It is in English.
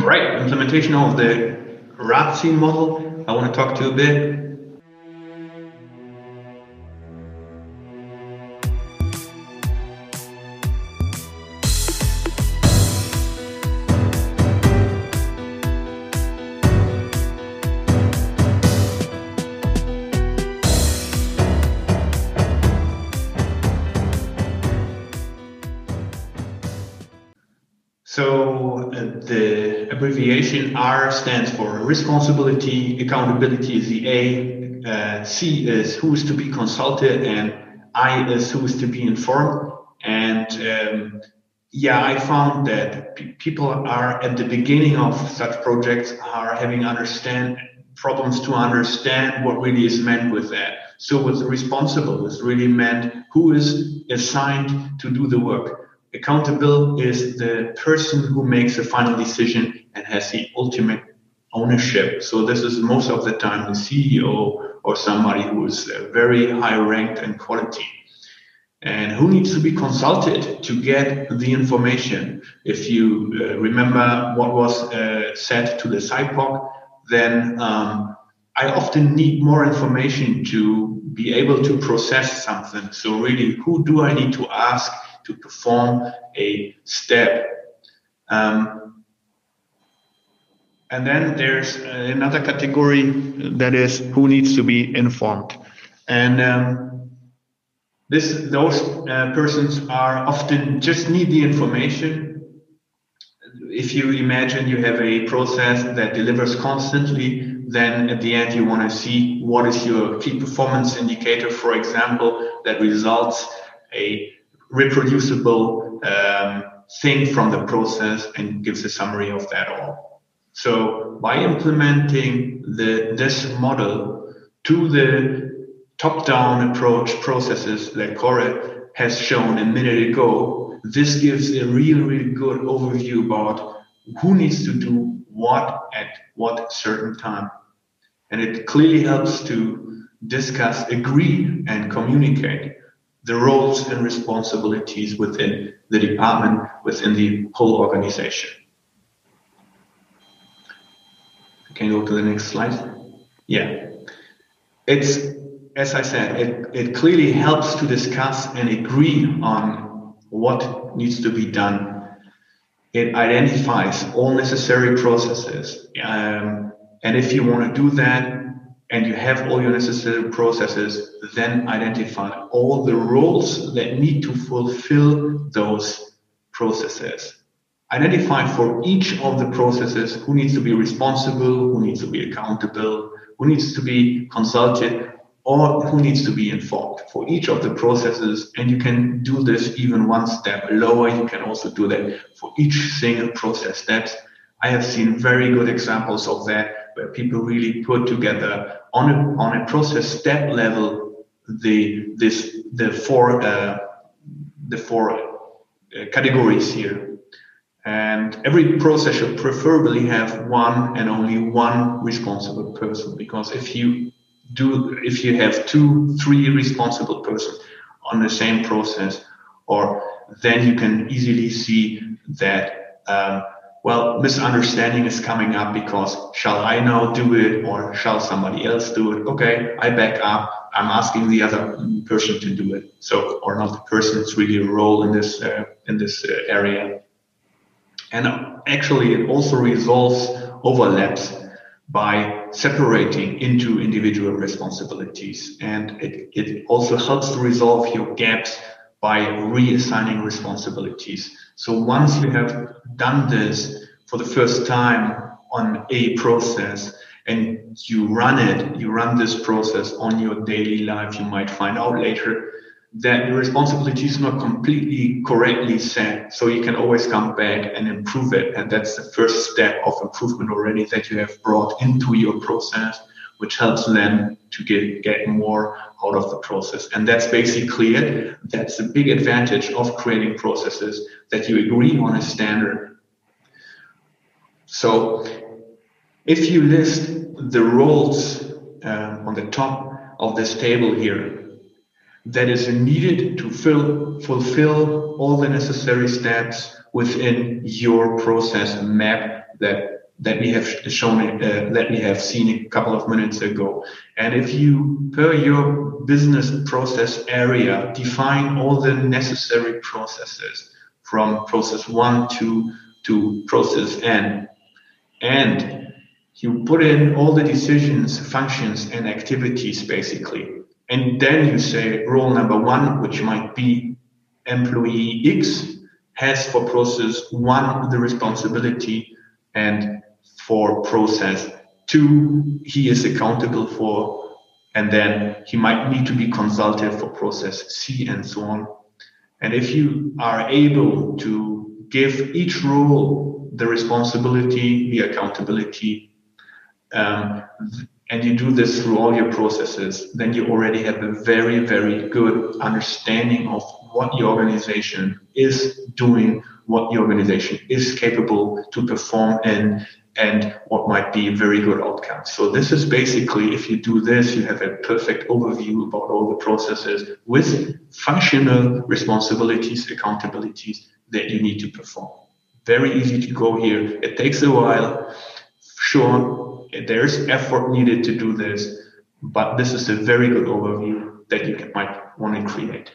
Right, implementation of the RACI model. I want to talk to you a bit. So uh, the abbreviation R stands for responsibility, accountability is the A, uh, C is who is to be consulted, and I is who is to be informed. And um, yeah, I found that p- people are at the beginning of such projects are having understand problems to understand what really is meant with that. So what's responsible is really meant who is assigned to do the work accountable is the person who makes the final decision and has the ultimate ownership. So this is most of the time the CEO or somebody who is uh, very high ranked in quality. And who needs to be consulted to get the information? If you uh, remember what was uh, said to the SIPOC, then um, I often need more information to be able to process something. So really, who do I need to ask? To perform a step. Um, and then there's another category that is who needs to be informed. And um, this, those uh, persons are often just need the information. If you imagine you have a process that delivers constantly, then at the end you want to see what is your key performance indicator, for example, that results a reproducible um, thing from the process and gives a summary of that all. So by implementing the this model to the top-down approach processes that Corey has shown a minute ago, this gives a really, really good overview about who needs to do what at what certain time. And it clearly helps to discuss, agree, and communicate the roles and responsibilities within the department, within the whole organization. Can you go to the next slide? Yeah. It's, as I said, it, it clearly helps to discuss and agree on what needs to be done. It identifies all necessary processes. Um, and if you want to do that, and you have all your necessary processes, then identify all the roles that need to fulfill those processes. Identify for each of the processes who needs to be responsible, who needs to be accountable, who needs to be consulted, or who needs to be informed for each of the processes. And you can do this even one step lower. You can also do that for each single process steps. I have seen very good examples of that where people really put together on a on a process step level the this the four uh, the four uh, categories here. And every process should preferably have one and only one responsible person because if you do if you have two three responsible persons on the same process or then you can easily see that um, well, misunderstanding is coming up because shall I now do it or shall somebody else do it? Okay, I back up. I'm asking the other person to do it. So, or not the person, it's really a role in this, uh, in this uh, area. And actually it also resolves overlaps by separating into individual responsibilities. And it, it also helps to resolve your gaps by reassigning responsibilities. So once you have done this for the first time on a process and you run it, you run this process on your daily life, you might find out later that your responsibility is not completely correctly set. So you can always come back and improve it. And that's the first step of improvement already that you have brought into your process which helps them to get, get more out of the process. And that's basically it. That's the big advantage of creating processes that you agree on a standard. So if you list the roles uh, on the top of this table here that is needed to fill, fulfill all the necessary steps within your process map that that we have shown uh, that we have seen a couple of minutes ago. And if you, per your business process area, define all the necessary processes from process one to to process N, and you put in all the decisions, functions, and activities basically, and then you say role number one, which might be employee X, has for process one the responsibility and for process. Two he is accountable for and then he might need to be consulted for process c and so on. And if you are able to give each role the responsibility the accountability um, and you do this through all your processes then you already have a very very good understanding of what your organization is doing what your organization is capable to perform in and what might be very good outcomes. So this is basically, if you do this, you have a perfect overview about all the processes with functional responsibilities, accountabilities that you need to perform. Very easy to go here. It takes a while. Sure, there's effort needed to do this, but this is a very good overview that you might want to create.